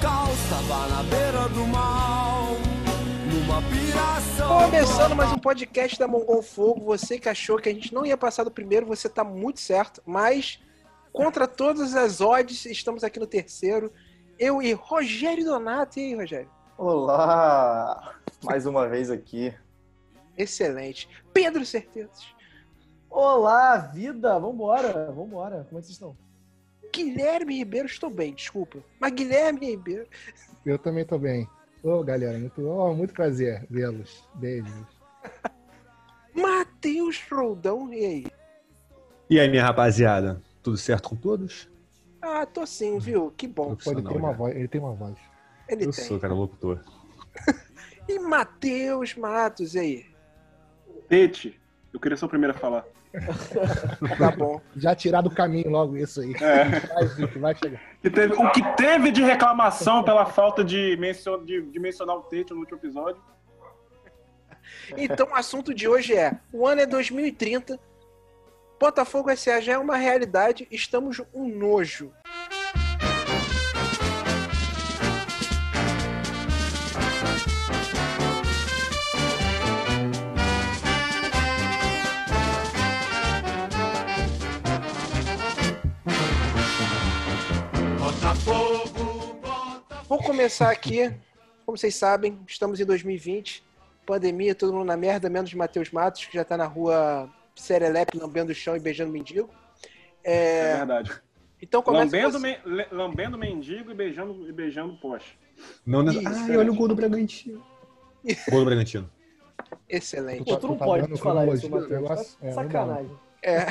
caos, tava na beira do mal. Numa piração. Começando mais um podcast da Mongol Fogo. Você que achou que a gente não ia passar do primeiro, você tá muito certo. Mas, contra todas as odds, estamos aqui no terceiro. Eu e Rogério Donato. E aí, Rogério? Olá! Mais uma vez aqui. Excelente. Pedro Certezas. Olá, vida! Vambora, vambora. Como é que vocês estão? Guilherme Ribeiro, estou bem, desculpa. Mas Guilherme Ribeiro. Eu também tô bem. Ô, galera, muito, oh, muito prazer vê-los. Beijos. Matheus Roldão, e aí? E aí, minha rapaziada? Tudo certo com todos? Ah, tô sim, viu? Que bom. Pô, ele, tem uma voz, ele tem uma voz. Ele Eu tem. sou, cara, locutor. E Matheus Matos, e aí? Tete, eu queria ser o primeiro a falar. Tá bom. Já tirar do caminho logo isso aí. É. Vai, chegar. Que teve- o que teve de reclamação pela falta de, mencio- de- de mencionar o Tete no último episódio? Então, o assunto de hoje é: o ano é 2030, Botafogo SA já é uma realidade, estamos um nojo. Vou começar aqui. Como vocês sabem, estamos em 2020. Pandemia, todo mundo na merda, menos Matheus Matos, que já tá na rua Serelepe, lambendo o chão e beijando mendigo. É, É, verdade. então começa Lambendo, você. le- lambendo mendigo e beijando, e beijando poste. Não, não... Isso, Ai, olha o gol do Bragantino. Gol do Bragantino. Excelente. Pô, tu não tá pode falar isso, Matheus. É, sacanagem. É.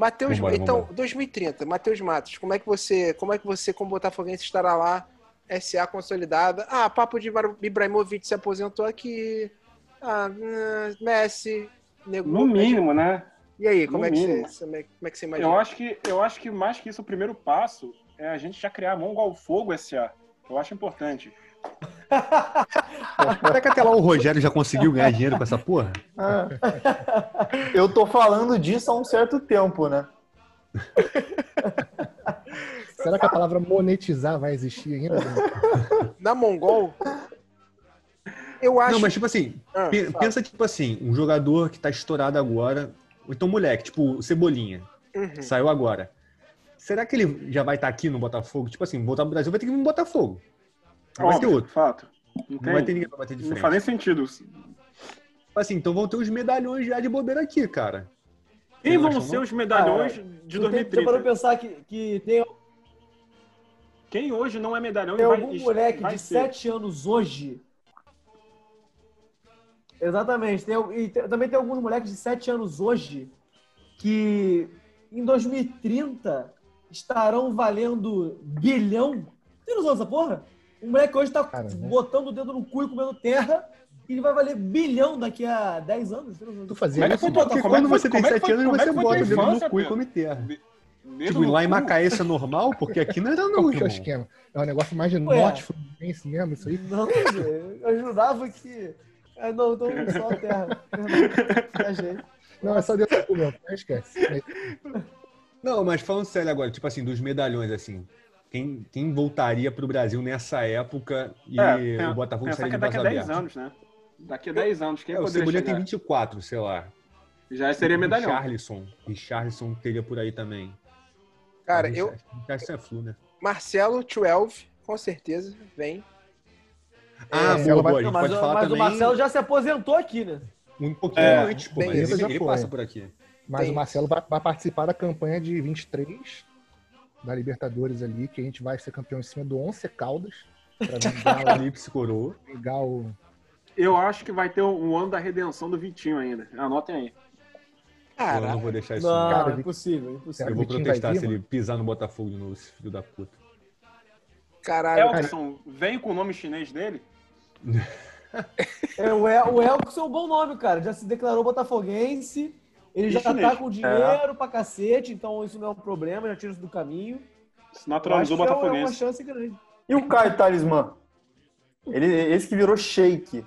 Matheus, então, vambora. 2030, Matheus Matos, como é que você, como é que você como botafoguense estará lá? SA consolidada. Ah, papo de Ibra- Ibrahimovic se aposentou aqui. Ah, hum, Messi, negou. No mínimo, né? E aí, como no é que mínimo. você, como é, como é que você imagina? Eu acho, que, eu acho que mais que isso, o primeiro passo é a gente já criar a Mongol Fogo SA. Eu acho importante. Será que até lá o Rogério já conseguiu ganhar dinheiro com essa porra? Ah. Eu tô falando disso há um certo tempo, né? Será que a palavra monetizar vai existir ainda? Na Mongol, eu acho. Não, mas tipo assim, Ah, fala. pensa tipo assim, um jogador que tá estourado agora, ou então moleque, tipo o Cebolinha, Uhum. saiu agora. Será que ele já vai estar aqui no Botafogo? Tipo assim, voltar pro Brasil vai ter que vir no Botafogo. Não vai ter Óbvio, outro. fato. Não, Não vai ter ninguém pra bater de não frente. faz nem sentido. Assim, então vão ter os medalhões já de bobeira aqui, cara. Quem Não vão ser não? os medalhões Cara, de Não tem- Você parou 2030? pra pensar que, que tem, Quem hoje não é medalhão tem e vai, algum moleque de ser? 7 anos hoje. Exatamente. Tem, e tem- também tem alguns moleques de 7 anos hoje que em 2030 estarão valendo bilhão. Tem noção dessa porra? Um moleque hoje tá Cara, né? botando o dedo no cu e comendo terra e ele vai valer bilhão daqui a 10 anos. Tu fazia Como é isso? Porque como é que quando foi- você tem como é que 7 foi- anos, como é você bota o dedo no cu e come terra. Tipo, lá em. Macaé isso é normal, porque aqui não era não, que é o esquema? É um negócio mais de Ué. norte fluminense mesmo, isso aí? Não, gente, eu jurava que. Ah, não, então só a terra. Não, é só dentro do cu mesmo, não esquece. Não, mas falando sério agora, tipo assim, dos medalhões, assim, quem, quem voltaria pro Brasil nessa época e É, o Botafogo sairia de daqui a braço 10 aberto? anos, né? Daqui a 10 anos, quem É, o poderia Cebolinha tem chegar? 24, sei lá. Já seria medalhão. Richarlison. Richarlison teria por aí também. Cara, eu. Richarlison é flu, né? Marcelo 12, com certeza, vem. Ah, É, boa, boa. Gente Mas, pode falar mas o também Marcelo já se aposentou aqui, né? um pouquinho É, antes, pô, mas ele, ele passa por aqui. Mas Tem. o Marcelo vai, vai participar da campanha de 23 da Libertadores ali, que a gente vai ser campeão em cima do Once Caldas. Pra vingar, Apocalipse coroa. vingar o. Eu acho que vai ter um ano da redenção do Vitinho ainda. Anotem aí. Eu não Caraca. vou deixar isso. Não, não. Cara, impossível, Eu vou protestar vai se vir, ele pisar no Botafogo de novo, esse filho da puta. Caralho. Elkson, vem com o nome chinês dele? É, o, El, o Elkson é um bom nome, cara. Já se declarou botafoguense. Ele E já chinês. tá com dinheiro pra cacete, então isso não é um problema, já tira isso do caminho. Se naturalizou acho que é uma botafoguense. chance grande. E o Caio Talismã? Ele, esse que virou shake.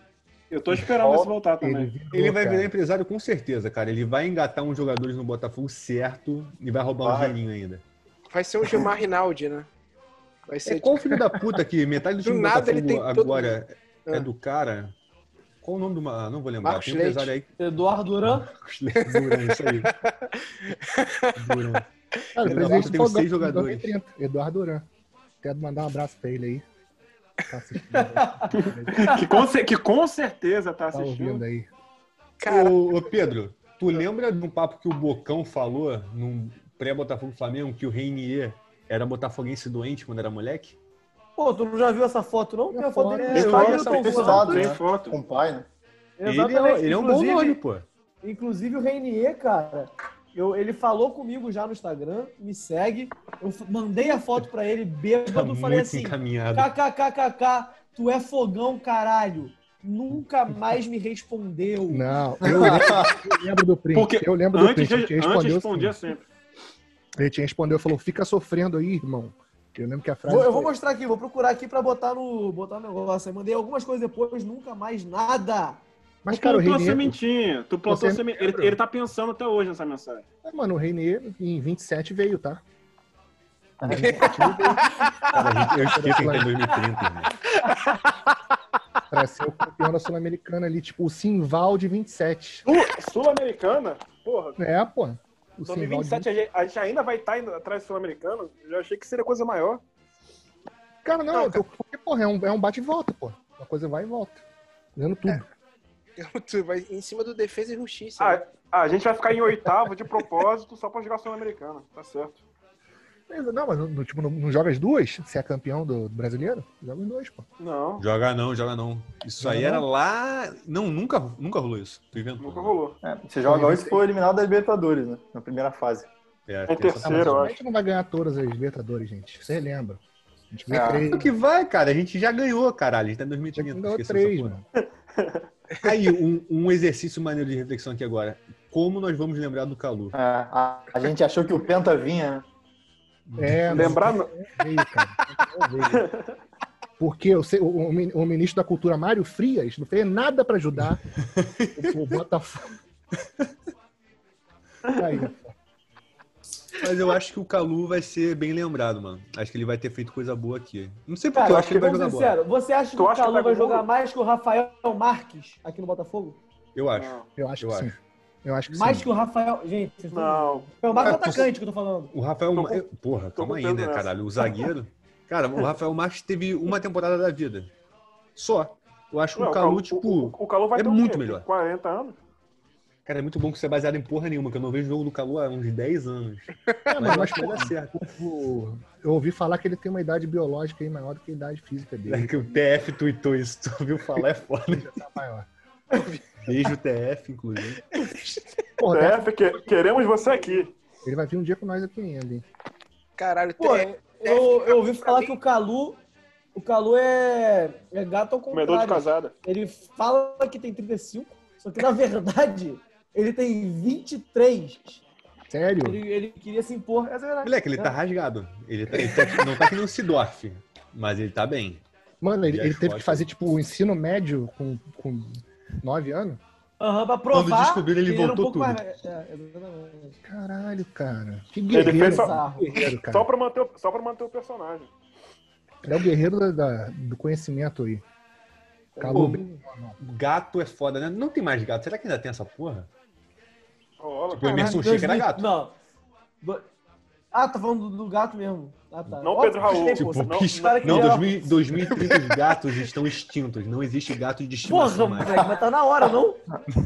Eu tô esperando esse voltar Ele, também. virou, Ele vai cara. virar empresário com certeza, cara. Ele vai engatar uns jogadores no Botafogo certo e vai roubar um Vai. dinheirinho ainda. Vai ser o Gilmar Rinaldi, né? Vai É ser qual filho da puta que metade do Do time do nada ele Botafogo tem todo agora é Ah. do cara. Qual o nome do. ma- Não vou lembrar. Marcos Tem um empresário aí. Eduardo Duran. Marcos Leite Duran, isso aí. Duran. Cara, o presidente tem seis jogadores. 2030, Eduardo Duran. Quero mandar um abraço pra ele aí. Tá assistindo, Que com, que com certeza tá tá assistindo. ouvindo aí. Cara, Ô, ô, Pedro, tu lembra de um papo que o Bocão falou num pré-Botafogo Flamengo que o Reinier era botafoguense doente quando era moleque? Pô, tu não já viu essa foto, não? Tem a foto dele É, essa Tom foto. Tem né? foto. Com o pai, né? Ele é, Exatamente. ele é um bom Inclusive- nome, pô. Inclusive o Reinier, cara, eu, ele falou comigo já no Instagram, me segue. Eu mandei a foto pra ele, Tá bêbado, falei muito assim: kkkk, tu é fogão, caralho. Nunca mais me respondeu. Não, eu lembro, eu lembro do print. Porque eu lembro do Antes, print. Ele de, te antes respondeu, respondia assim, sempre. ele te respondeu, falou, fica sofrendo aí, irmão. Eu lembro que a frase Vou- eu vou mostrar aqui, vou procurar aqui pra botar no, botar no negócio. Aí mandei algumas coisas depois, nunca mais nada. Mas, tu cara, o plantou a Reinier... sementinha. Tu plantou a Você sementinha. Ele, ele tá pensando até hoje nessa mensagem. Ah, Mano, o Reinier em 27 veio, tá? Cara, gente, eu esqueço que em 2030, irmão. Pra ser o campeão da Sul-Americana ali, tipo, o Simval de 27. Sul- Sul-Americana? Porra. É, pô. O Simval de 2027 a gente, a gente ainda vai estar indo atrás do Sul-Americano. Eu já achei que seria coisa maior. Cara, não, Não, eu- porque, porra, é um, é um bate e volta, pô. Uma coisa vai e volta. Fazendo tudo. tu vai em cima do defesa e justiça. né? Ah, a gente vai ficar em oitavo de propósito só pra jogar Sul-Americana. Tá certo. Não, mas no, tipo, não, não joga as duas? Se é campeão do, do brasileiro? Joga os dois, pô. Não, Joga não, joga não. Isso Joga aí não? era lá. Não, nunca, nunca rolou isso. Tu inventou. nunca rolou. É, você joga hoje for eliminado da Libertadores, né? Na primeira fase. É, Em Ah, mas terceiro, eu a acho. gente não vai ganhar todas as Libertadores, gente. Você lembra? A gente vê Ah. três. O que vai, cara? A gente já ganhou, caralho. A gente tá em Já 2030. ganhou três, mano. Aí, um, um exercício maneiro de reflexão aqui agora. Como nós vamos lembrar do Calu? É, a, a gente achou que o Penta vinha, né? É, mas Lembrar. Veio. Porque o, o- o min- o ministro da Cultura, Mário Frias, não fez nada pra ajudar o, o Botafogo. Aí, Mas eu acho que o Calu vai ser bem lembrado, mano. Acho que ele vai ter feito coisa boa aqui. Não sei porque Cara, eu acho que ele vai jogar bola. sincero, você acha que Tu o Calu vai jogar mais que o Rafael Marques aqui no Botafogo? Eu acho. Não. eu acho Eu que sim. Eu acho que Mais sim. que o Rafael. Gente, vocês estão. Não. É o Marcos É, atacante que eu tô falando. O Rafael. Tô eu- Porra, tô calma aí, né, nessa. caralho? O zagueiro. Cara, o Rafael Marques teve uma temporada da vida. Só. Eu acho que Não, o Calu, tipo. o, o Calu vai é ter muito melhor. 40 anos? Cara, é muito bom que você é baseado em porra nenhuma, que eu não vejo jogo do Calu há uns 10 anos. É, Mas eu acho que vai dar certo. eu ouvi falar que ele tem uma idade biológica aí maior do que a idade física É dele. que o TF tweetou isso, tu ouviu falar? É foda. Já tá maior. Beijo TF, inclusive. Porra, TF, que- queremos você aqui. ele vai vir um dia com nós aqui ainda, hein? Caralho, Pô, tem- eu, eu ouvi falar que o Calu. O Calu é, é gato ao Comedor de contrário. casada. Ele fala que tem 35, só que na verdade ele tem 23. Sério? Ele, ele queria se impor. Essa é a verdade. Moleque, ele tá rasgado. Ele, tá, ele tá- não tá que nem o Sidorf, mas ele tá bem. Mano, ele, ele teve que fazer, tipo, o ensino médio com, com 9 anos? Aham, pra provar. Quando descobriram, ele voltou um tudo. mais- é. Caralho, cara. Que guerreiro. só- guerreiro, cara. Só pra, manter, o- só pra manter o personagem. Ele é o guerreiro da- da- do conhecimento aí. Calu, bem- Gato é foda, né? Não tem mais gato. Será que ainda tem essa porra? Rola. Tipo, o Emerson Sheik era 2000 gato. Não. Ah, tá falando do, do gato mesmo. Ah, tá. Não Ó, Pedro Raul, tipo, não- que não, geral- 2000, 2030 os gatos estão extintos. Não existe gato de Porra, estimação mais. moleque, mas tá na hora, não?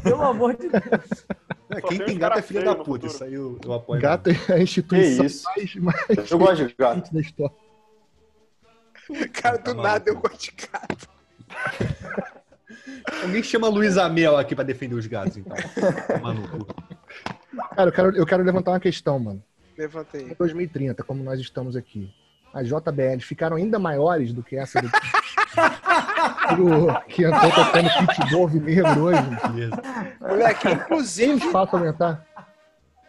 Pelo amor de Deus. É, Quem tem gato é filho da puta. futuro. Isso aí eu, eu apoio. gato é a instituição mais, mais Eu gosto de gato. da história. Cara, do Tá nada eu maluco. gosto de gato. Alguém chama Luiz Amel aqui pra defender os gatos, então. Toma no cu. Cara, eu quero, eu quero levantar uma questão, mano. Levanta aí. Em 2030, como nós estamos aqui, as JBL ficaram ainda maiores do que essa do, que entrou tocando pitbull negro hoje. Beleza. Moleque, inclusive, pra aumentar?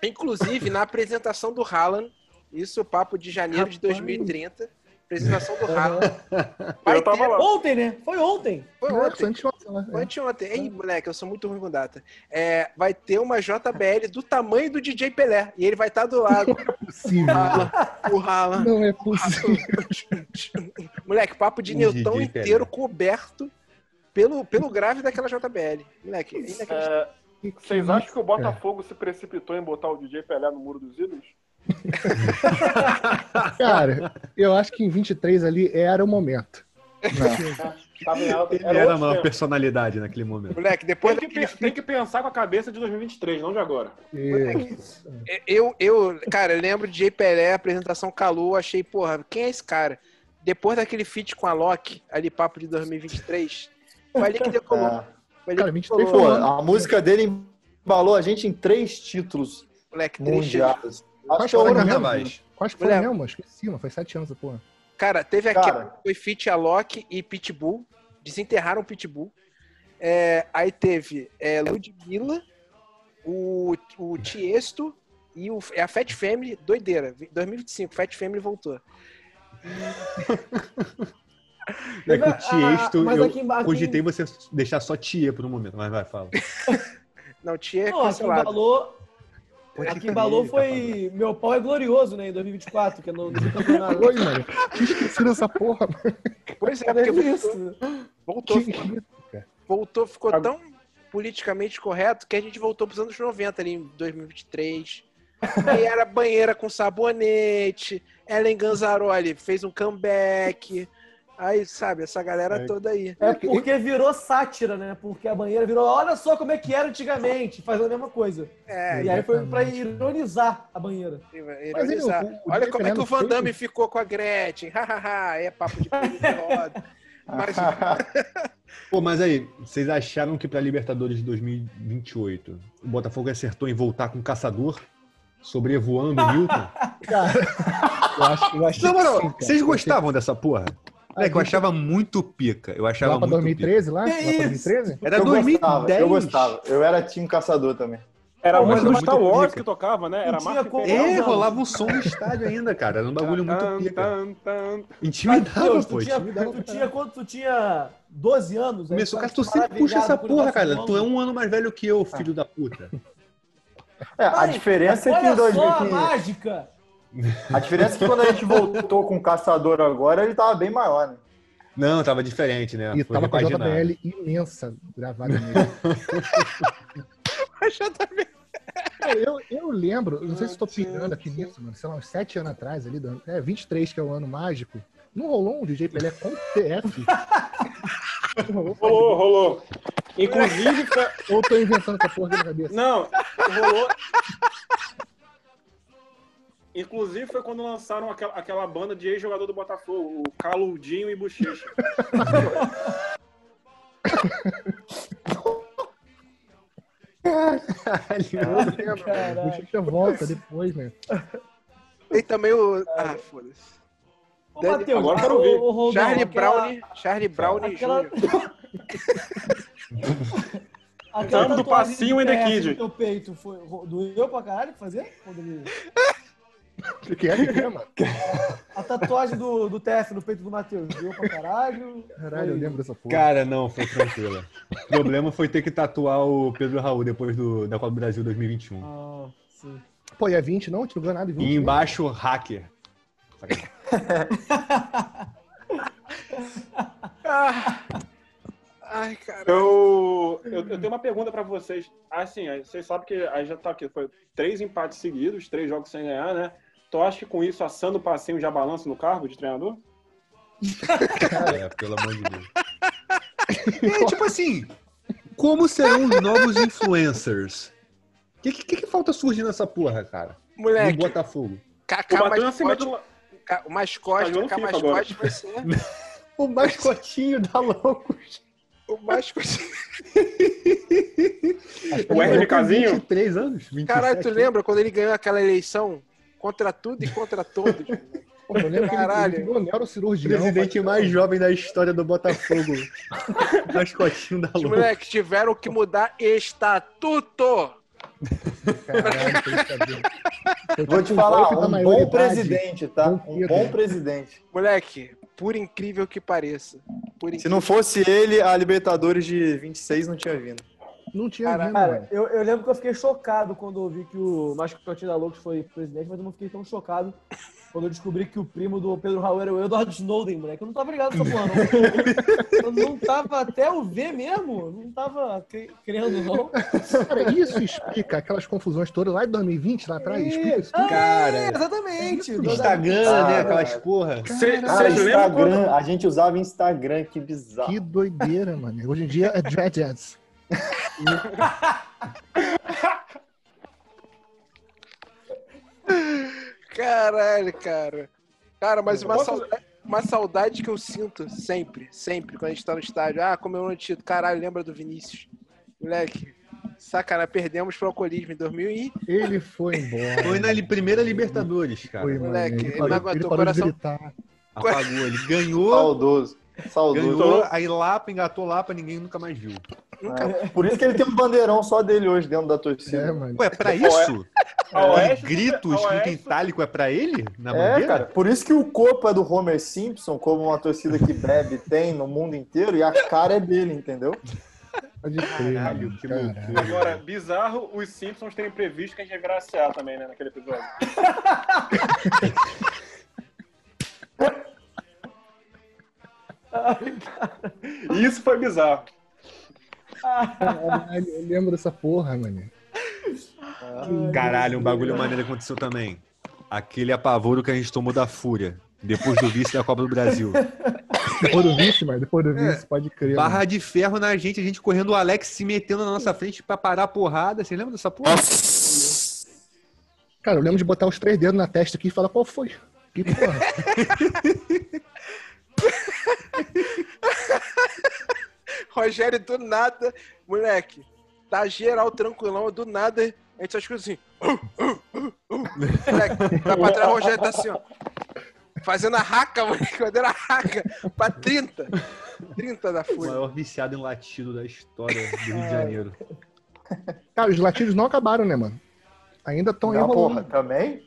inclusive na apresentação do Haaland, isso papo de janeiro de Rapaz. 2030, Apresentação do Rala. Vai Eu tava ter- lá. Ontem, né? Foi ontem. Foi Não, ontem. anteontem, né? Foi Anteontem. Ei, moleque, eu sou muito ruim com data. É, vai ter uma JBL do tamanho do DJ Pelé. E ele vai estar do lado. É possível. o Rala. Não é possível. Moleque, papo de Newton DJ inteiro Pelé. coberto pelo, pelo grave daquela JBL. Moleque, é inacreditável. É, Que que vocês é acham isso, que o Botafogo se precipitou em botar o DJ Pelé no Muro dos Ídolos? Cara, eu acho que em 23 ali era o momento. Alta. Ele Era era uma tempo. personalidade naquele momento. Moleque, depois Tem que, tem que pensar com a cabeça de 2023, não de agora. E- Eu, eu, cara, eu lembro de Jay Pelé, apresentação calor, achei, porra, quem é esse cara? Depois daquele feat com a Loki, ali papo de 2023, foi ali que decolou. É. Foi ali Cara, que 23 decolou, Pô, a música dele embalou a gente em três títulos moleque, mundiais. Quais Acho é o foram único- mesmo? Quais foram Mulher. mesmo? Esqueci, mano. Foi sete anos, porra. Cara, teve Cara. aquele, foi feat a Loki e Pitbull, desenterraram o Pitbull. É, aí teve é, Ludmilla, o, o Tiesto e o, é a Fat Family, doideira, 2025, Fat Family voltou. É que o Ah, Tiesto, mas eu aqui aqui cogitei você deixar só Tia por um momento, mas vai, fala. Não, Tia é Não, aqui cancelado. embalou. Pode Aqui embalou tá foi Meu Pau é Glorioso, né? Em 2024, que é no, no campeonato. Oi, mano. Que esqueci dessa porra, mano. Pois é, porque voltou, isso? voltou, Que ficou, voltou, ficou Agora- tão politicamente correto que a gente voltou pros anos 90 ali em 2023. Aí era banheira com sabonete, Ellen Ganzaroli fez um comeback. Aí, sabe, essa galera É. toda aí. É porque virou sátira, né? Porque a banheira virou, olha só como é que era antigamente, fazendo a mesma coisa. É, e aí foi pra ironizar a banheira. Mas ironizar. o- o Olha como é que o Van Damme ficou com a Gretchen. Hahaha, é papo de roda. Mas Pô, mas aí, vocês acharam que pra Libertadores de 2028 o Botafogo acertou em voltar com o caçador? Sobrevoando o Newton? Cara, eu acho, eu acho Não, mano, sim, cara. vocês gostavam dessa porra? Moleque, eu achava muito pica. Eu achava Lá pra muito 2013, lá? Que lá pra isso? 2013? Era eu 2010. gostava, eu gostava. Eu era time caçador também. Era uma mas do Star Wars pica. que tocava, né? Era tinha como-. É, Não. rolava o som no estádio ainda, cara. Era um bagulho muito pica. Intimidava, pô. tu tinha, tu tinha quando tu tinha 12 anos? aí Começou, cara, tava tu sempre puxa essa porra, cara. Tu é um ano mais velho que eu, filho da puta. É, a diferença é que Olha em 2000 só a que- mágica! A diferença é que quando a gente voltou com o caçador agora, ele tava bem maior, né? Não, tava diferente, né? E Foi tava com a. JBL imensa gravada nele. Cara, eu, eu lembro, não sei se estou pirando aqui nisso, mano, sei lá, uns 7 anos atrás, ali, do- é, 23, que é o ano mágico. Não rolou um DJ Pelé com TF? Rolou? Rolou, rolou. Inclusive, Ou tô inventando essa porra na cabeça? não, rolou. Inclusive foi quando lançaram aquela, aquela banda de ex-jogador do Botafogo, o Caludinho e Bochecha. Caralho. o Bochecha volta depois, né? tem também o. Ah, foda-se. Ô, Dani- Matheus, agora eu quero ver. ô, Charlie aquela- Brown, Charlie Brown Aquela... Jr. Aquela do passinho in the kid. no teu peito foi... Doeu pra caralho fazer? Quando ele- O que é que é, mano? A tatuagem do, do TF no peito do Matheus. Doeu pra caralho? Caralho, eu lembro dessa porra. Cara, não, foi tranquilo. O problema foi ter que tatuar o Pedro Raul depois do, da Copa do Brasil 2021. Ah, sim. Pô, e a 20 não? A gente não ganhou nada em 20. E embaixo, hacker. Ah. Ai, cara. Eu, eu, eu tenho uma pergunta pra vocês. Assim, aí vocês sabem que aí já tá aqui, foi três empates seguidos, três jogos sem ganhar, né? Tu acha que com isso assando o passinho já balança no cargo de treinador? É, pelo amor de Deus. É, tipo assim, como serão os novos influencers? O que, que, que falta surgir nessa porra, cara? No Moleque, Botafogo. Kaká O mascote, do... Ca- o mascote, Tá FIFA mascote vai ser. O mascotinho da Loucos. O mascote. O RMKzinho? 23 anos? 27, Caralho, tu lembra quando ele ganhou aquela eleição contra tudo e contra todos? Pô, eu lembro que ele- Caralho. ele virou neurocirurgião. Presidente mais jovem da história do Botafogo. Mascotinho da Os louca. moleques tiveram que mudar estatuto. Caralho, tem que saber. Eu Vou te falar, um bom presidente, tá? Bom Um bom presidente. Moleque, por incrível que pareça. Por Se incrível... não fosse ele, a Libertadores de 26 não tinha vindo. Não tinha Caralho. vindo, Cara, eu, eu lembro que eu fiquei chocado quando eu vi que o Mascotinho da Loucos foi presidente, mas eu não fiquei tão chocado quando eu descobri que o primo do Pedro Raul era o Edward Snowden, moleque. Eu não tava ligado nessa porra, não. Eu não tava até o ver mesmo. Não tava cre- crendo, não. Cara, isso explica aquelas confusões todas lá de 2020, lá atrás. Explica isso tudo. É, Cara, exatamente. Instagram, Cara, né? Aquelas porra. Cê- Cara. Instagram, a gente usava Instagram, que bizarro. Que doideira, mano. Hoje em dia é Dreadheads. Caralho, cara. Cara, mas uma saudade, uma saudade que eu sinto sempre, sempre, quando a gente tá no estádio. Ah, comemorando o título. Caralho, lembra do Vinícius? Moleque, sacanagem, perdemos pro alcoolismo em 2000 e... Ele foi embora. Foi na primeira Libertadores, cara. Foi. Moleque, ele ele parou, não aguentou ele o coração. Apagou. Ele ganhou, Saudoso. Saudoso. ganhou, aí Lapa engatou Lapa, ninguém nunca mais viu. É. Por isso que ele tem um bandeirão só dele hoje dentro da torcida. É, mano. Ué, pra isso? A Aquele Oeste- grito escrito em Oeste- itálico é pra ele? Na É, bandeira? cara. Por isso que o corpo é do Homer Simpson, como uma torcida que bebe tem no mundo inteiro, e a cara é dele, entendeu? Pode crer, Caralho, que loucura. Agora, bizarro, os Simpsons terem previsto que a gente ia virar CA também, né, naquele episódio. Isso foi bizarro. Caralho, eu lembro dessa porra, mano. Caralho, um bagulho maneiro aconteceu também. Aquele apavoro que a gente tomou da Fúria. Depois do vice da Copa do Brasil. Depois do vice, mano. Depois do vice, pode crer. mano. Barra de ferro na gente, a gente correndo o Alex se metendo na nossa frente pra parar a porrada. Você lembra dessa porra? Cara, eu lembro de botar os três dedos na testa aqui e falar qual foi. Que porra. Rogério, do nada, moleque, tá geral tranquilão, do nada, a gente só escuta assim. moleque, vai pra trás, o Rogério tá assim, ó. Fazendo a raca, moleque, fazendo a raca pra 30. 30 da O Fúria. maior viciado em latido da história do Rio de Janeiro. Cara, os latidos não acabaram, né, mano? Ainda estão aí porra, também?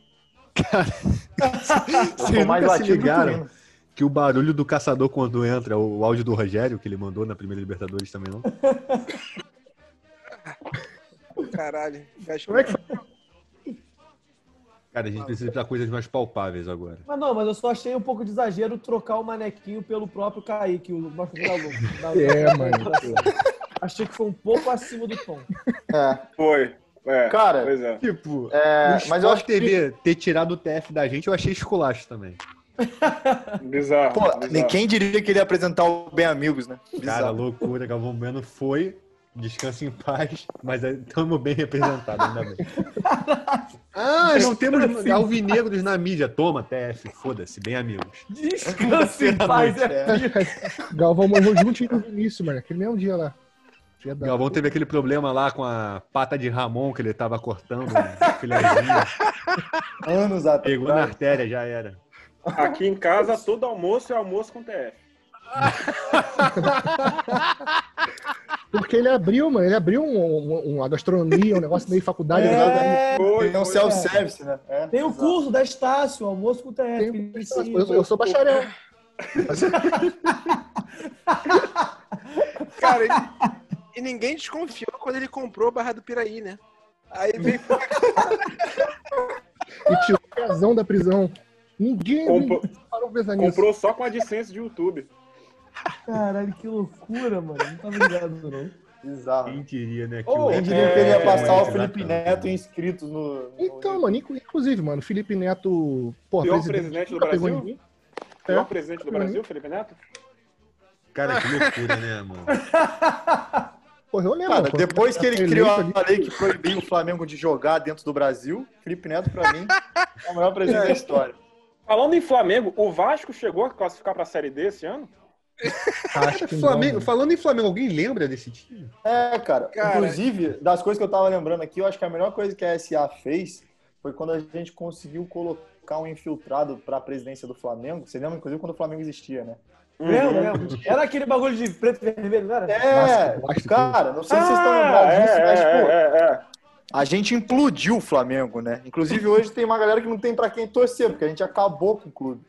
Vocês tô mais nunca se o ligaram. Que o barulho do caçador quando entra, o áudio do Rogério, que ele mandou na primeira Libertadores também, não? Caralho. Como é que Cara, a gente precisa de coisas mais palpáveis agora. Mas não, mas eu só achei um pouco de exagero trocar o manequinho pelo próprio Kaique, o Loucos. Da- É, mano. Achei que foi um pouco acima do tom. É. Foi. É, Cara, pois é. Tipo, É, mas eu acho Sport TV ter tirado o TF da gente, eu achei esculacho também. Bizarro. Pô, bizarro. quem diria que ele ia apresentar o Bem Amigos, né? Cara, Bizarro. loucura, Galvão Bueno foi, descansa em paz, mas estamos bem representados, ainda bem. Ah, não temos alvinegros na mídia. Toma, TF, foda-se, bem amigos. Descanse em paz, é. Galvão morreu juntinho com o Vinícius, mano. Aquele mesmo dia lá. Dia da Galvão teve aquele problema lá com a pata de Ramon que ele tava cortando, filezinho. Anos atrás. Pegou na artéria, já era. Aqui em casa, todo almoço é almoço com TF. Porque ele abriu, mano. Ele abriu um, um- uma gastronomia, um negócio meio faculdade. É, Foi, Tem um self-service, né? É, tem o exato. curso da Estácio, almoço com TF. Tem- eu, eu sou bacharel. Cara, e, e ninguém desconfiou quando ele comprou a Barra do Piraí, né? Aí veio E tirou o pezão da prisão. Ninguém, Comprou- ninguém parou pra pensar nisso. Comprou só com a licença de YouTube. Caralho, que loucura, mano. Não tava ligado, não. Bizarro. Quem diria, né? Que Ô, o- Quem diria que ele ia passar é, o Felipe. Neto em inscritos no. no- Então, mano, inclu- inclusive, mano, Felipe Neto, pô, Pior presidente, presidente do Brasil? ninguém. Pior presidente do Brasil, Felipe Neto? Cara, que loucura, né, mano? Porra, eu lembro. Cara, pô, depois que ele criou a lei que proibiu o Flamengo de jogar dentro do Brasil, Felipe Neto, pra mim, é o maior presidente da história. Falando em Flamengo, o Vasco chegou a classificar pra Série D esse ano? Acho que não, Flamengo, mano. falando em Flamengo, alguém lembra desse time? É, cara. Cara. Inclusive, das coisas que eu tava lembrando aqui, eu acho que a melhor coisa que a SA fez foi quando a gente conseguiu colocar um infiltrado pra presidência do Flamengo. Você lembra, inclusive, quando o Flamengo existia, né? Lembra, lembra? Era aquele bagulho de preto e vermelho, não era? É, Nossa, cara, não sei se vocês estão Ah, lembrados é, disso, mas, é, pô, é, é. A gente implodiu o Flamengo, né? Inclusive hoje tem uma galera que não tem pra quem torcer, porque a gente acabou com o clube.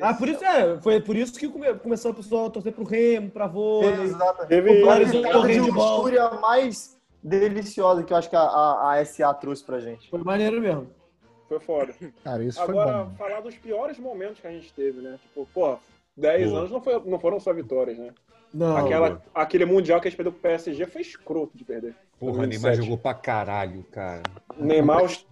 Ah, por isso é. Foi por isso que come- começou o pessoal a torcer pro Remo, pra vôlei. Exato. Teve o de luxúria mais deliciosa que eu acho que a, a, a SA trouxe pra gente. Foi maneiro mesmo. Foi foda. Cara, isso foi Agora, bom. falar dos piores momentos que a gente teve, né? Tipo, pô, 10 Pô. anos não, foi, não foram só vitórias, né? Não. Aquela, aquele Mundial que a gente perdeu pro PSG foi escroto de perder. Porra, 2007. Neymar jogou pra caralho, cara. Neymar, os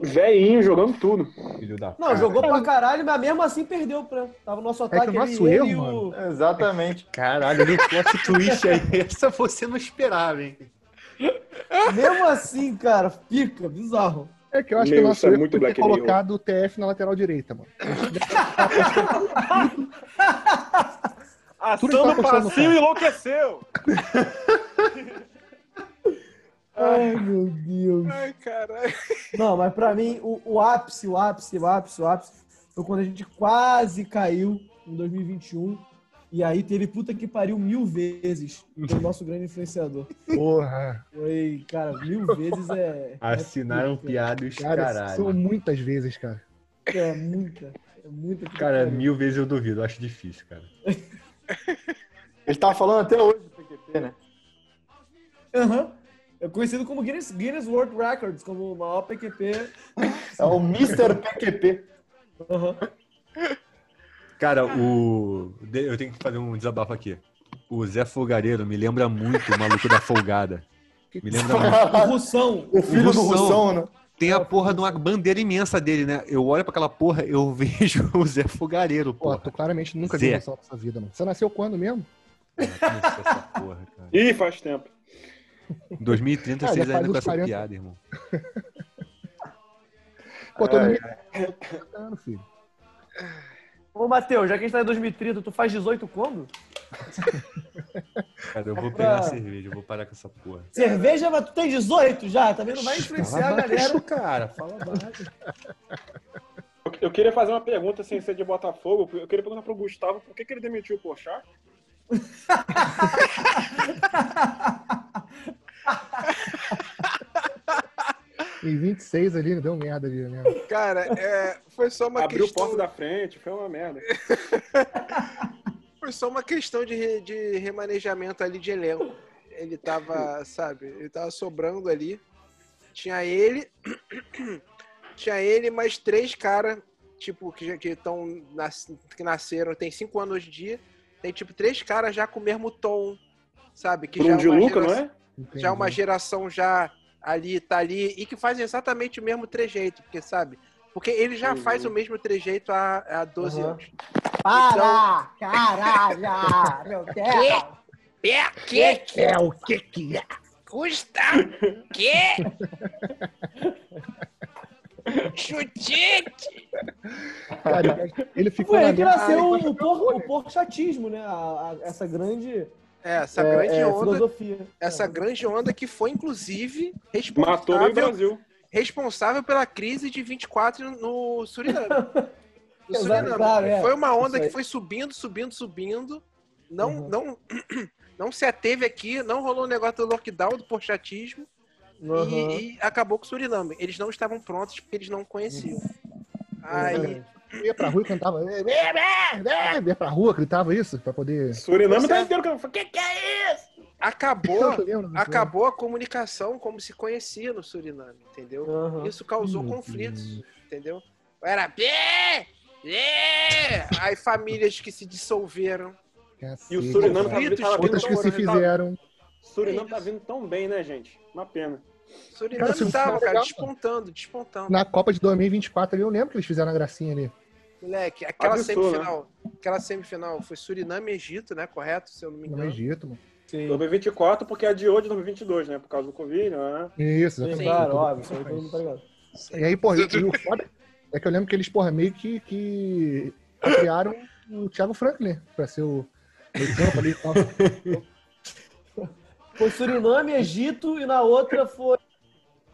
velhinhos jogando tudo. Filho da Não, jogou pra caralho, mas mesmo assim perdeu. Pra... Tava o nosso É que ataque o nosso erro, e mano, o... Exatamente. Caralho, no plot twist aí. Essa você não esperava, hein? Mesmo assim, cara, pica, bizarro. É que eu acho Meu, que o nosso é muito foi ter colocado o TF na lateral direita, mano. Assando tá o passinho cara. enlouqueceu. Ai, meu Deus. Ai, caralho. Não, mas pra mim, o, o ápice, o ápice, o ápice, o ápice foi quando a gente quase caiu em 2021. E aí teve puta que pariu mil vezes o nosso grande influenciador. Porra. Foi, cara, mil vezes é. Assinaram é, pica. piada os Cara, caralho. são muitas vezes, cara. É muita. É muita que Cara, pariu. mil vezes eu duvido, eu acho difícil, cara. Ele tava falando até hoje do PQP, né? Aham. É conhecido como Guinness, Guinness World Records, como o maior PQP. É o Mr. PQP. Aham. Cara, o. Eu tenho que fazer um desabafo aqui. O Zé Folgareiro me lembra muito o maluco da folgada. Me lembra muito. O Russão. O filho do Russão. Russão, né? Tem a porra de uma bandeira imensa dele, né? Eu olho pra aquela porra, eu vejo o Zé Fogareiro, Pô, porra. tu claramente nunca Zé. viu noção dessa vida, mano. Você nasceu quando mesmo? Essa porra, cara. Ih, faz tempo. Em 2030 Ah, vocês ainda com essa 40. piada, irmão. Pô, tô no É, ano, filho. Ô, Matheus, já que a gente tá em 2030, tu faz 18 quando? Cara, eu vou pra- pegar cerveja, eu vou parar com essa porra. Cerveja, mas tu tem 18 já, também não vai influenciar a galera. cara, fala baixo. Eu- Eu queria fazer uma pergunta sem ser de Botafogo. Eu queria perguntar pro Gustavo por que, que ele demitiu o Porchat. Em 26 ali, deu merda ali, né? Cara, é, foi só uma Abriu questão. porta da frente, foi uma merda. Foi só uma questão de, de remanejamento ali de elenco. Ele tava, sabe, ele tava sobrando ali. Tinha ele, tinha ele mais três caras, tipo, que já que estão que nasceram, tem cinco anos hoje em dia. Tem tipo três caras já com o mesmo tom, sabe? Que Bruno de é uma Luca, não geração- é? já uma geração já ali, tá ali, e que fazem exatamente o mesmo trejeito, porque sabe? Porque ele já Uhum. faz o mesmo trejeito há, há 12 Uhum. anos. Para! Caralho! Meu Deus! É, que, que É o que que é? custa? Que? Chutite! Cara, ele ficou Foi na aí que merda. nasceu o, por, o porchatismo, né? A- a- essa grande, É, essa é, grande é, onda, filosofia. essa É. grande onda que foi inclusive Matou meio responsável, Brasil. responsável pela crise de 24 no Suriname. No Suriname. claro, é. Foi uma onda aí. que foi subindo, subindo, subindo. Não, Uhum. não, não se ateve aqui, não rolou o negócio do lockdown, do porchatismo. Uhum. E, e acabou com o Suriname. Eles não estavam prontos porque eles não conheciam. Aí, Exatamente. Eu ia pra rua e cantava. "É, é, é", Ia pra rua, gritava isso, pra poder. Suriname tá Você- inteiro. cara. Que que é isso? acabou, disso, acabou a comunicação como se conhecia no Suriname, entendeu? Uhum. Isso causou Meu conflitos, Deus. entendeu? Era pé, é, aí famílias que se dissolveram. Cacete, E o Suriname cara. tá, tá vindo Outras tão que se tá- fizeram. Suriname tá vindo tão bem, né, gente? Uma pena. Suriname Cara, Suriname tava, é cara, legal, despontando, despontando. Na Copa de 2024 ali, eu lembro que eles fizeram a gracinha ali. Moleque, aquela Absurdo, semifinal, aquela semifinal foi Suriname e Egito, né? Correto, se eu não me No engano. Egito, mano. Sim. 2024, porque adiou de 2022, né? Por causa do Covid, né? Isso, Sim, exatamente. claro, Tudo- óbvio. Isso aí todo mundo tá ligado. E aí, porra, e o foda é que eu lembro que eles, porra, meio que, que criaram o Thiago Franklin pra ser o meio campo ali e tal. Foi Suriname, Egito e na outra foi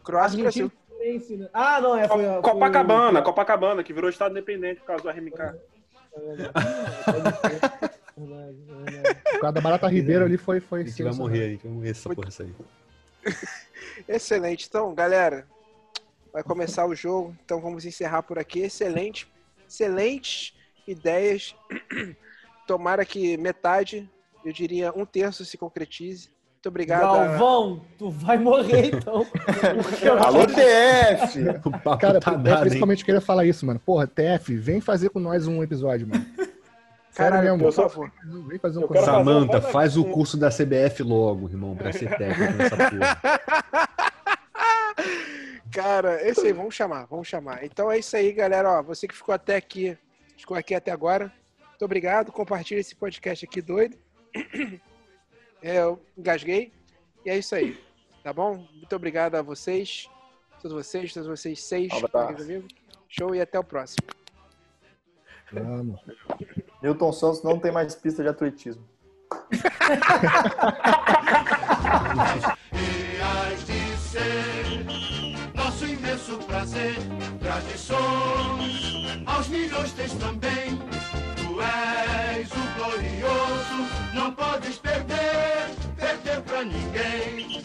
Croácia e Brasil. Fluminense, né? Ah, não, é. Foi, foi- Copacabana, Copacabana, que virou Estado Independente por causa do RMK. Por causa da Barata Ribeiro ali foi. foi A gente vai morrer, a gente vai morrer essa porra aí. Excelente. Então, galera, vai começar o jogo. Então vamos encerrar por aqui. Excelente. Excelentes ideias. Tomara que metade, eu diria um terço, se concretize. Muito obrigado. a- Galvão, tu vai morrer então. Alô, TF! Cara, tá dado, principalmente eu queria falar isso, mano. Porra, TF, vem fazer com nós um episódio, mano. Mesmo. por favor. Vem fazer um fazer Samanta, faz o curso da CBF logo, irmão, pra ser técnico nessa porra. Cara, esse aí, vamos chamar, vamos chamar. Então é isso aí, galera. Ó, você que ficou até aqui, ficou aqui até agora, muito obrigado. Compartilha esse podcast aqui doido. É, eu engasguei. E é isso aí, tá bom? Muito obrigado a vocês, todos vocês, todos vocês seis, amigos, amigos. Show e até o próximo. Vamos. Newton Santos não tem mais pista de atletismo. E hás de ser nosso imenso prazer. Tradições aos milhões tens também. Tu és o glorioso, não podes perder, perder pra ninguém.